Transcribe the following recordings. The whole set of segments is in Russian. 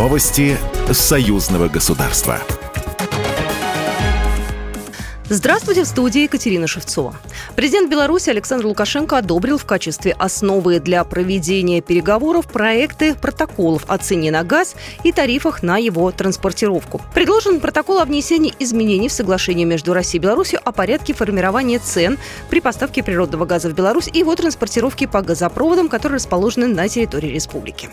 Новости союзного государства. Здравствуйте, в студии Екатерина Шевцова. Президент Беларуси Александр Лукашенко одобрил в качестве основы для проведения переговоров проекты протоколов о цене на газ и тарифах на его транспортировку. Предложен протокол о внесении изменений в соглашение между Россией и Беларусью о порядке формирования цен при поставке природного газа в Беларусь и его транспортировке по газопроводам, которые расположены на территории республики.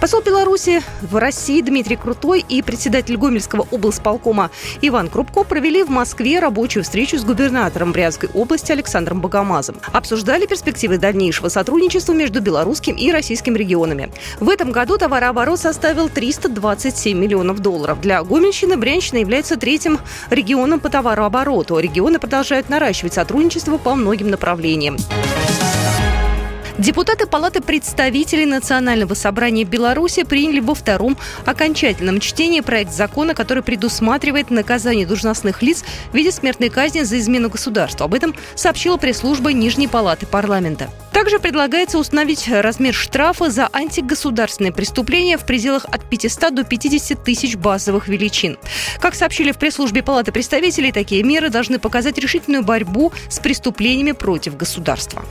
Посол Беларуси в России Дмитрий Крутой и председатель Гомельского облсполкома Иван Крупко провели в Москве рабочую встречу с губернатором Брянской области Александром Богомазом. Обсуждали перспективы дальнейшего сотрудничества между белорусским и российским регионами. В этом году товарооборот составил 327 миллионов долларов. Для Гомельщины Брянщина является третьим регионом по товарообороту. Регионы продолжают наращивать сотрудничество по многим направлениям. Депутаты Палаты представителей Национального собрания Беларуси приняли во втором окончательном чтении проект закона, который предусматривает наказание должностных лиц в виде смертной казни за измену государству. Об этом сообщила пресс-служба Нижней Палаты парламента. Также предлагается установить размер штрафа за антигосударственные преступления в пределах от 500 до 50 тысяч базовых величин. Как сообщили в пресс-службе Палаты представителей, такие меры должны показать решительную борьбу с преступлениями против государства.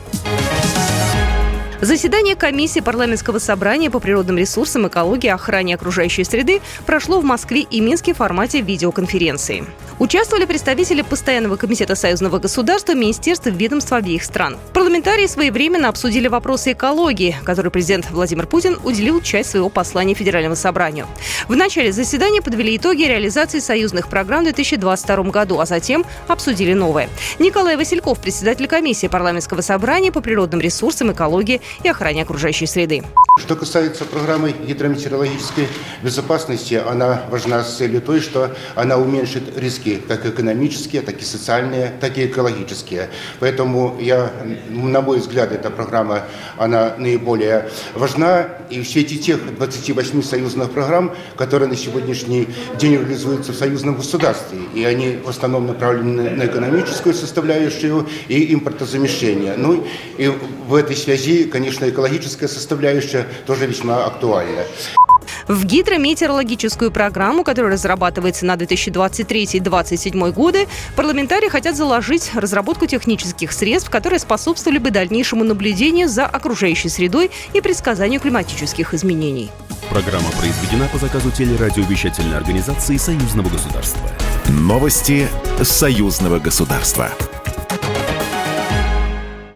Заседание комиссии парламентского собрания по природным ресурсам, экологии охране окружающей среды прошло в Москве и Минске в формате видеоконференции. Участвовали представители Постоянного комитета союзного государства, министерств и ведомств обеих стран. Парламентарии своевременно обсудили вопросы экологии, которой президент Владимир Путин уделил часть своего послания Федеральному собранию. В начале заседания подвели итоги реализации союзных программ в 2022 году, а затем обсудили новое. Николай Васильков, председатель комиссии парламентского собрания по природным ресурсам, экологии и охране окружающей среды. Что касается программы гидрометеорологической безопасности, она важна с целью той, что она уменьшит риски как экономические, так и социальные, так и экологические. Поэтому я, на мой взгляд, эта программа, она наиболее важна. И в свете тех 28 союзных программ, которые на сегодняшний день реализуются в союзном государстве, и они в основном направлены на экономическую составляющую и импортозамещение. Ну и в этой связи, конечно, экологическая составляющая тоже весьма актуальна. В гидрометеорологическую программу, которая разрабатывается на 2023-2027 годы, парламентарии хотят заложить разработку технических средств, которые способствовали бы дальнейшему наблюдению за окружающей средой и предсказанию климатических изменений. Программа произведена по заказу телерадиовещательной организации Союзного государства. Новости Союзного государства.